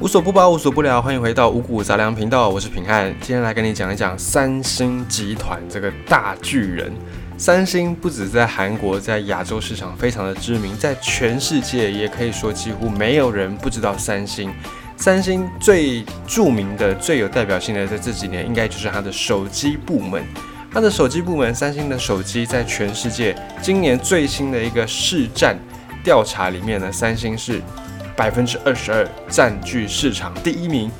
无所不包，无所不聊，欢迎回到五谷杂粮频道，我是平汉，今天来跟你讲一讲三星集团这个大巨人。三星不止在韩国，在亚洲市场非常的知名，在全世界也可以说几乎没有人不知道三星。三星最著名的、最有代表性的，在这几年应该就是它的手机部门。它的手机部门，三星的手机在全世界今年最新的一个市占调查里面呢，三星是。百分之二十二占据市场第一名，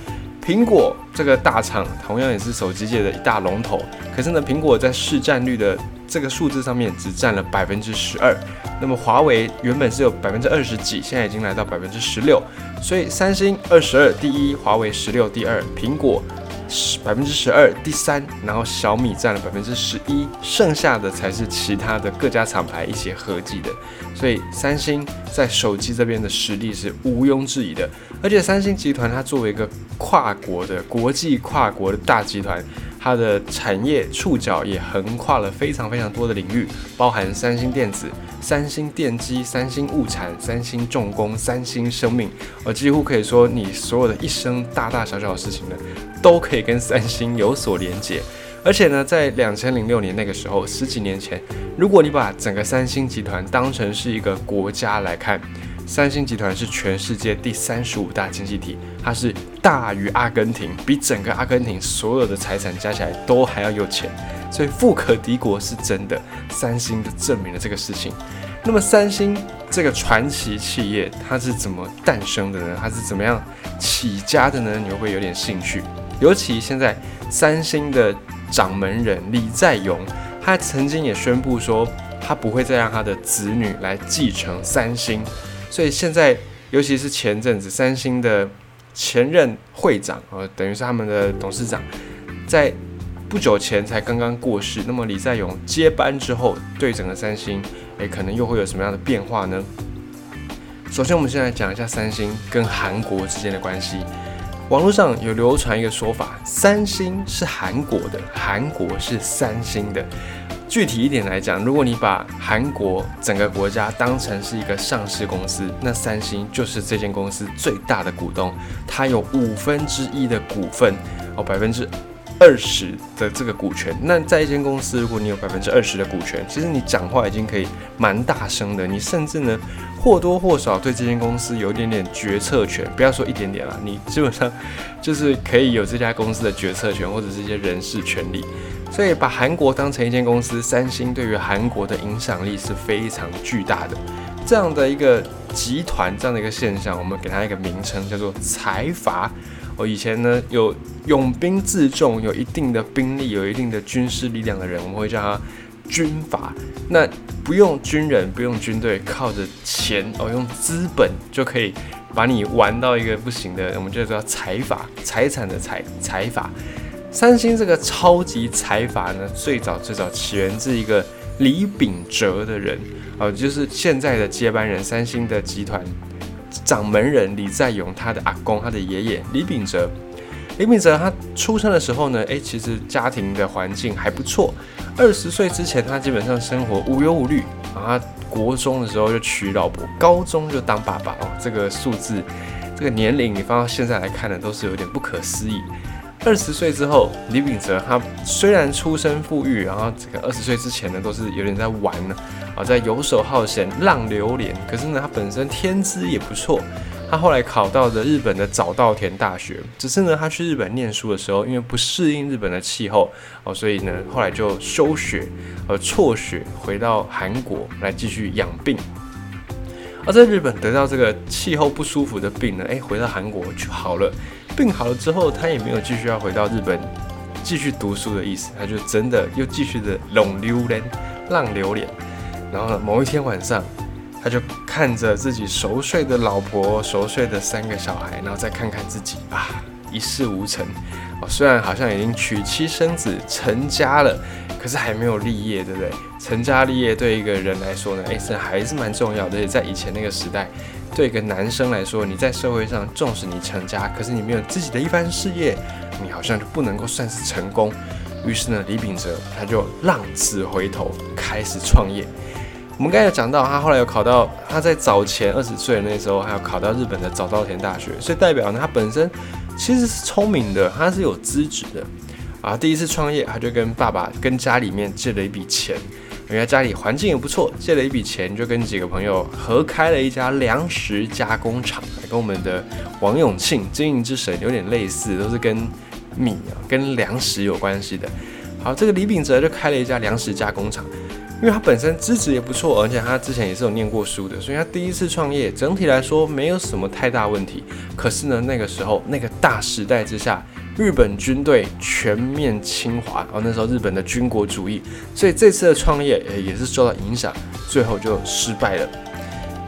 苹果这个大厂同样也是手机界的一大龙头，可是呢，苹果在市占率的这个数字上面只占了百分之十二。那么华为原本是有百分之二十几，现在已经来到百分之十六，所以三星二十二第一，华为十六第二，苹果。百分之十二，第三，然后小米占了百分之十一，剩下的才是其他的各家厂牌一起合计的。所以三星在手机这边的实力是毋庸置疑的。而且三星集团它作为一个跨国的国际跨国的大集团。它的产业触角也横跨了非常非常多的领域，包含三星电子、三星电机、三星物产、三星重工、三星生命，而几乎可以说你所有的一生大大小小的事情呢，都可以跟三星有所连接。而且呢，在两千零六年那个时候，十几年前，如果你把整个三星集团当成是一个国家来看。三星集团是全世界第三十五大经济体，它是大于阿根廷，比整个阿根廷所有的财产加起来都还要有钱，所以富可敌国是真的。三星的证明了这个事情。那么三星这个传奇企业，它是怎么诞生的呢？它是怎么样起家的呢？你会不会有点兴趣？尤其现在三星的掌门人李在镕，他曾经也宣布说，他不会再让他的子女来继承三星。所以现在，尤其是前阵子，三星的前任会长，呃，等于是他们的董事长，在不久前才刚刚过世。那么李在镕接班之后，对整个三星，诶，可能又会有什么样的变化呢？首先，我们先来讲一下三星跟韩国之间的关系。网络上有流传一个说法，三星是韩国的，韩国是三星的。具体一点来讲，如果你把韩国整个国家当成是一个上市公司，那三星就是这间公司最大的股东，它有五分之一的股份哦，百分之二十的这个股权。那在一间公司，如果你有百分之二十的股权，其实你讲话已经可以蛮大声的，你甚至呢或多或少对这间公司有一点点决策权。不要说一点点了，你基本上就是可以有这家公司的决策权或者是一些人事权利。所以把韩国当成一间公司，三星对于韩国的影响力是非常巨大的。这样的一个集团，这样的一个现象，我们给它一个名称，叫做财阀。我以前呢有拥兵自重，有一定的兵力，有一定的军事力量的人，我们会叫他军阀。那不用军人，不用军队，靠着钱哦，用资本就可以把你玩到一个不行的，我们就叫财阀，财产的财，财阀。三星这个超级财阀呢，最早最早起源自一个李秉哲的人，啊，就是现在的接班人，三星的集团掌门人李在镕，他的阿公，他的爷爷李秉哲。李秉哲他出生的时候呢，诶，其实家庭的环境还不错。二十岁之前，他基本上生活无忧无虑。啊，国中的时候就娶老婆，高中就当爸爸哦。这个数字，这个年龄，你放到现在来看呢，都是有点不可思议。二十岁之后，李秉哲他虽然出身富裕，然后这个二十岁之前呢，都是有点在玩呢，啊，在游手好闲、浪流连。可是呢，他本身天资也不错。他后来考到的日本的早稻田大学，只是呢，他去日本念书的时候，因为不适应日本的气候哦，所以呢，后来就休学，呃，辍学回到韩国来继续养病。而在日本得到这个气候不舒服的病呢，哎，回到韩国就好了。病好了之后，他也没有继续要回到日本继续读书的意思，他就真的又继续的冷流连、浪流连。然后呢，某一天晚上，他就看着自己熟睡的老婆、熟睡的三个小孩，然后再看看自己啊，一事无成。哦，虽然好像已经娶妻生子、成家了，可是还没有立业，对不对？成家立业对一个人来说呢，哎，这还是蛮重要的。在以前那个时代。对一个男生来说，你在社会上，纵使你成家，可是你没有自己的一番事业，你好像就不能够算是成功。于是呢，李秉哲他就浪子回头，开始创业。我们刚才有讲到，他后来有考到，他在早前二十岁那时候，还有考到日本的早稻田大学，所以代表呢，他本身其实是聪明的，他是有资质的。啊，第一次创业，他就跟爸爸跟家里面借了一笔钱，因为家里环境也不错，借了一笔钱，就跟几个朋友合开了一家粮食加工厂，跟我们的王永庆经营之神有点类似，都是跟米啊、跟粮食有关系的。好，这个李秉哲就开了一家粮食加工厂，因为他本身资质也不错，而且他之前也是有念过书的，所以他第一次创业，整体来说没有什么太大问题。可是呢，那个时候那个大时代之下。日本军队全面侵华，然后那时候日本的军国主义，所以这次的创业也是受到影响，最后就失败了。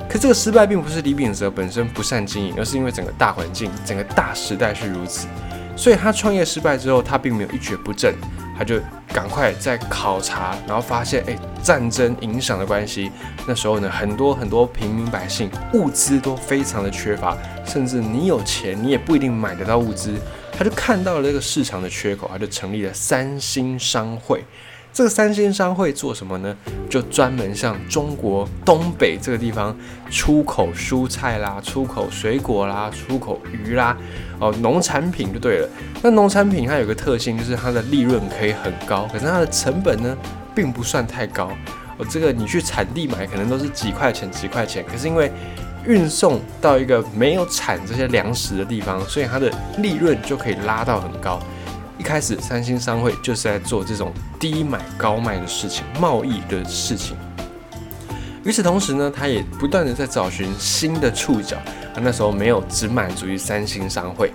可这个失败并不是李秉哲本身不善经营，而是因为整个大环境、整个大时代是如此。所以他创业失败之后，他并没有一蹶不振，他就赶快在考察，然后发现哎战争影响的关系，那时候呢很多很多平民百姓物资都非常的缺乏，甚至你有钱你也不一定买得到物资。他就看到了这个市场的缺口，他就成立了三星商会。这个三星商会做什么呢？就专门向中国东北这个地方出口蔬菜啦、出口水果啦、出口鱼啦，哦，农产品就对了。那农产品它有个特性，就是它的利润可以很高，可是它的成本呢，并不算太高。哦，这个你去产地买，可能都是几块钱、几块钱，可是因为运送到一个没有产这些粮食的地方，所以它的利润就可以拉到很高。一开始三星商会就是在做这种低买高卖的事情，贸易的事情。与此同时呢，他也不断的在找寻新的触角。他那时候没有只满足于三星商会，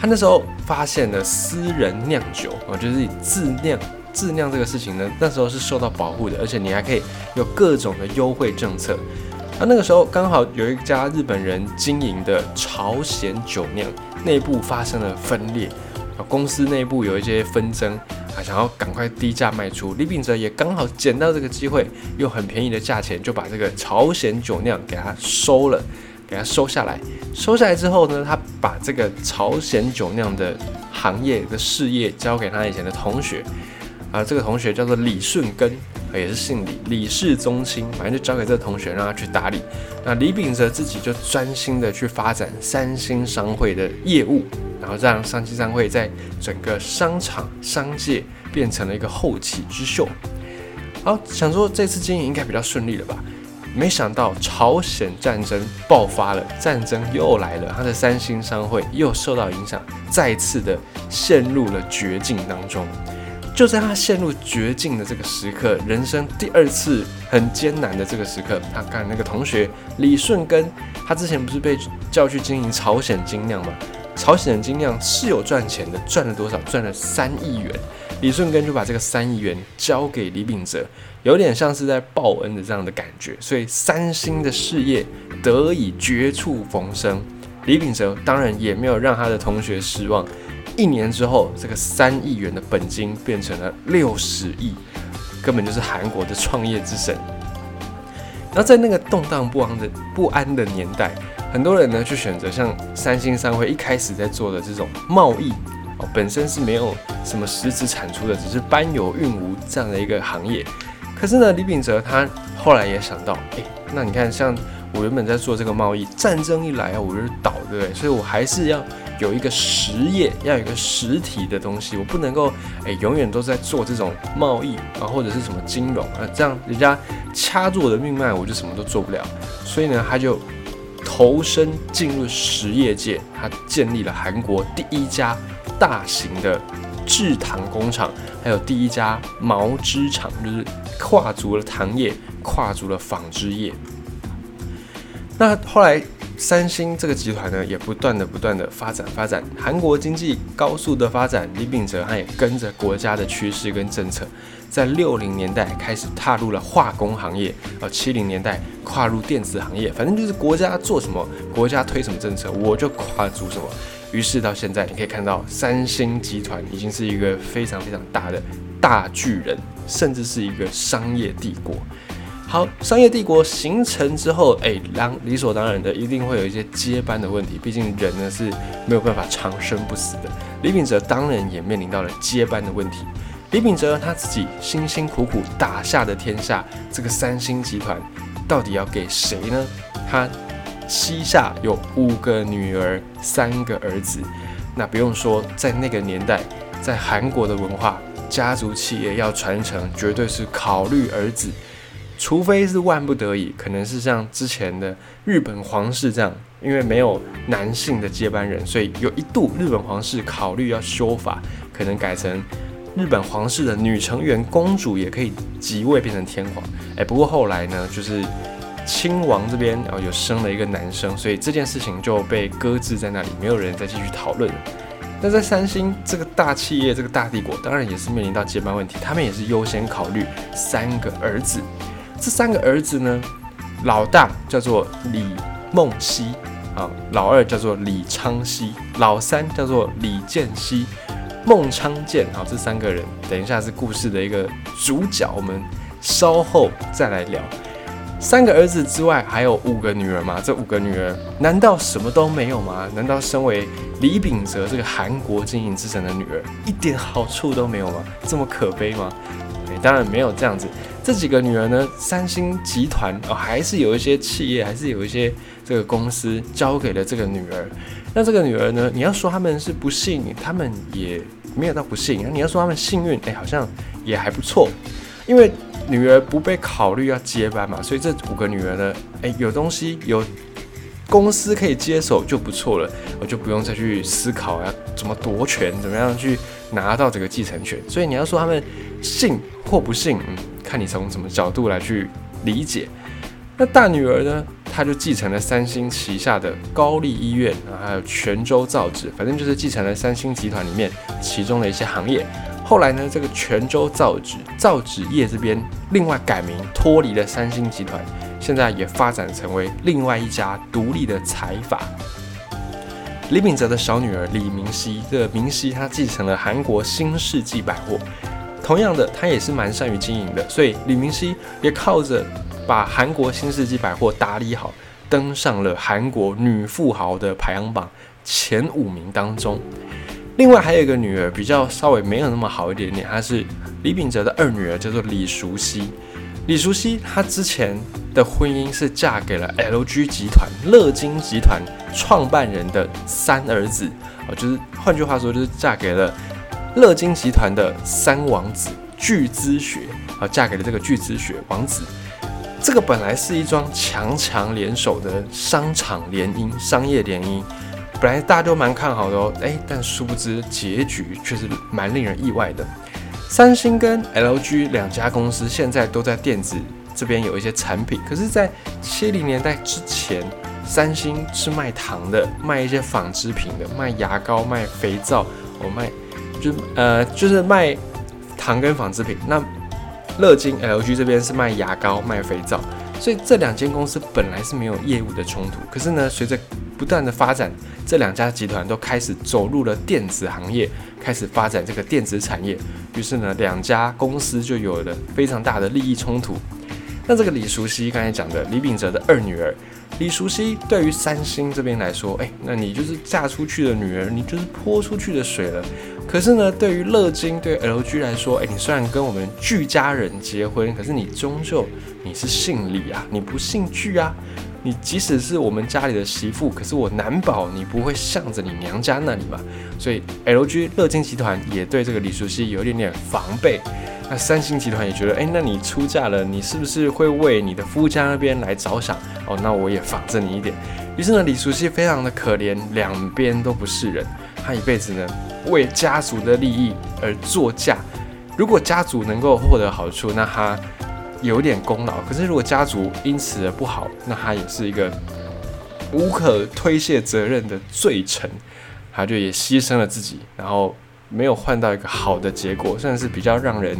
他那时候发现了私人酿酒啊，就是自酿自酿这个事情呢，那时候是受到保护的，而且你还可以有各种的优惠政策。那那个时候刚好有一家日本人经营的朝鲜酒酿内部发生了分裂，公司内部有一些纷争，啊，想要赶快低价卖出。李秉哲也刚好捡到这个机会，用很便宜的价钱就把这个朝鲜酒酿给他收了，给他收下来。收下来之后呢，他把这个朝鲜酒酿的行业的事业交给他以前的同学，啊，这个同学叫做李顺根。也是姓李，李氏宗亲，反正就交给这个同学让他去打理。那李秉哲自己就专心的去发展三星商会的业务，然后让三星商会在整个商场商界变成了一个后起之秀。好，想说这次经营应该比较顺利了吧？没想到朝鲜战争爆发了，战争又来了，他的三星商会又受到影响，再次的陷入了绝境当中。就在他陷入绝境的这个时刻，人生第二次很艰难的这个时刻，他看那个同学李顺根，他之前不是被叫去经营朝鲜精酿吗？朝鲜精酿是有赚钱的，赚了多少？赚了三亿元。李顺根就把这个三亿元交给李秉哲，有点像是在报恩的这样的感觉，所以三星的事业得以绝处逢生。李秉哲当然也没有让他的同学失望。一年之后，这个三亿元的本金变成了六十亿，根本就是韩国的创业之神。然后在那个动荡不安的不安的年代，很多人呢去选择像三星商会一开始在做的这种贸易哦，本身是没有什么实质产出的，只是搬有运无这样的一个行业。可是呢，李秉哲他后来也想到，哎，那你看，像我原本在做这个贸易，战争一来啊，我就倒，对不对？所以我还是要。有一个实业，要有一个实体的东西，我不能够诶永远都在做这种贸易啊，或者是什么金融啊，这样人家掐住我的命脉，我就什么都做不了。所以呢，他就投身进入实业界，他建立了韩国第一家大型的制糖工厂，还有第一家毛织厂，就是跨足了糖业，跨足了纺织业。那后来。三星这个集团呢，也不断的、不断的发展、发展。韩国经济高速的发展，李秉哲他也跟着国家的趋势跟政策，在六零年代开始踏入了化工行业，呃，七零年代跨入电子行业，反正就是国家做什么，国家推什么政策，我就跨足什么。于是到现在，你可以看到三星集团已经是一个非常非常大的大巨人，甚至是一个商业帝国。好，商业帝国形成之后，哎，当理所当然的一定会有一些接班的问题，毕竟人呢是没有办法长生不死的。李秉哲当然也面临到了接班的问题。李秉哲他自己辛辛苦苦打下的天下，这个三星集团到底要给谁呢？他膝下有五个女儿，三个儿子。那不用说，在那个年代，在韩国的文化，家族企业要传承，绝对是考虑儿子，除非是万不得已，可能是像之前的日本皇室这样，因为没有男性的接班人，所以有一度日本皇室考虑要修法，可能改成。日本皇室的女成员公主也可以即位变成天皇，哎，不过后来呢，就是亲王这边然后有生了一个男生，所以这件事情就被搁置在那里，没有人再继续讨论了。那在三星这个大企业、这个大帝国，当然也是面临到接班问题，他们也是优先考虑三个儿子。这三个儿子呢，老大叫做李梦熙啊，老二叫做李昌熙，老三叫做李建熙。孟昌建，好，这三个人，等一下是故事的一个主角，我们稍后再来聊。三个儿子之外，还有五个女儿吗？这五个女儿难道什么都没有吗？难道身为李秉哲这个韩国经营之神的女儿，一点好处都没有吗？这么可悲吗？当然没有这样子。这几个女儿呢，三星集团哦，还是有一些企业，还是有一些这个公司交给了这个女儿。那这个女儿呢？你要说他们是不幸，他们也没有到不幸。你要说他们幸运，哎，好像也还不错。因为女儿不被考虑要接班嘛，所以这五个女儿呢，哎，有东西有公司可以接手就不错了，我就不用再去思考要怎么夺权，怎么样去拿到这个继承权。所以你要说他们信或不信，嗯，看你从什么角度来去理解。那大女儿呢？她就继承了三星旗下的高丽医院啊，还有泉州造纸，反正就是继承了三星集团里面其中的一些行业。后来呢，这个泉州造纸造纸业这边另外改名，脱离了三星集团，现在也发展成为另外一家独立的财阀。李秉哲的小女儿李明熙，这个明熙她继承了韩国新世纪百货，同样的，她也是蛮善于经营的，所以李明熙也靠着。把韩国新世纪百货打理好，登上了韩国女富豪的排行榜前五名当中。另外还有一个女儿比较稍微没有那么好一点点，她是李秉哲的二女儿，叫做李淑熙。李淑熙她之前的婚姻是嫁给了 LG 集团乐金集团创办人的三儿子啊，就是换句话说，就是嫁给了乐金集团的三王子巨资学啊，嫁给了这个巨资学王子。这个本来是一桩强强联手的商场联姻、商业联姻，本来大家都蛮看好的哦，哎，但殊不知结局却是蛮令人意外的。三星跟 LG 两家公司现在都在电子这边有一些产品，可是，在七零年代之前，三星是卖糖的，卖一些纺织品的，卖牙膏、卖肥皂，我卖就呃就是卖糖跟纺织品。那乐金 LG 这边是卖牙膏、卖肥皂，所以这两间公司本来是没有业务的冲突。可是呢，随着不断的发展，这两家集团都开始走入了电子行业，开始发展这个电子产业。于是呢，两家公司就有了非常大的利益冲突。那这个李淑熙刚才讲的李秉哲的二女儿李淑熙，对于三星这边来说，哎，那你就是嫁出去的女儿，你就是泼出去的水了。可是呢，对于乐金对 LG 来说，哎，你虽然跟我们巨家人结婚，可是你终究你是姓李啊，你不姓巨啊。你即使是我们家里的媳妇，可是我难保你不会向着你娘家那里吧。所以 LG 乐金集团也对这个李淑熙有一点点防备。那三星集团也觉得，哎，那你出嫁了，你是不是会为你的夫家那边来着想？哦，那我也防着你一点。于是呢，李淑熙非常的可怜，两边都不是人。他一辈子呢，为家族的利益而作嫁。如果家族能够获得好处，那他有点功劳；可是如果家族因此而不好，那他也是一个无可推卸责任的罪臣。他就也牺牲了自己，然后没有换到一个好的结果，算是比较让人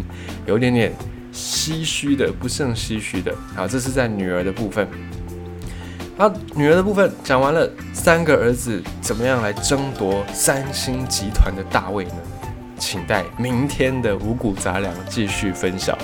有一点点唏嘘的，不胜唏嘘的。好，这是在女儿的部分。好，女儿的部分讲完了，三个儿子怎么样来争夺三星集团的大位呢？请待明天的五谷杂粮继续分享。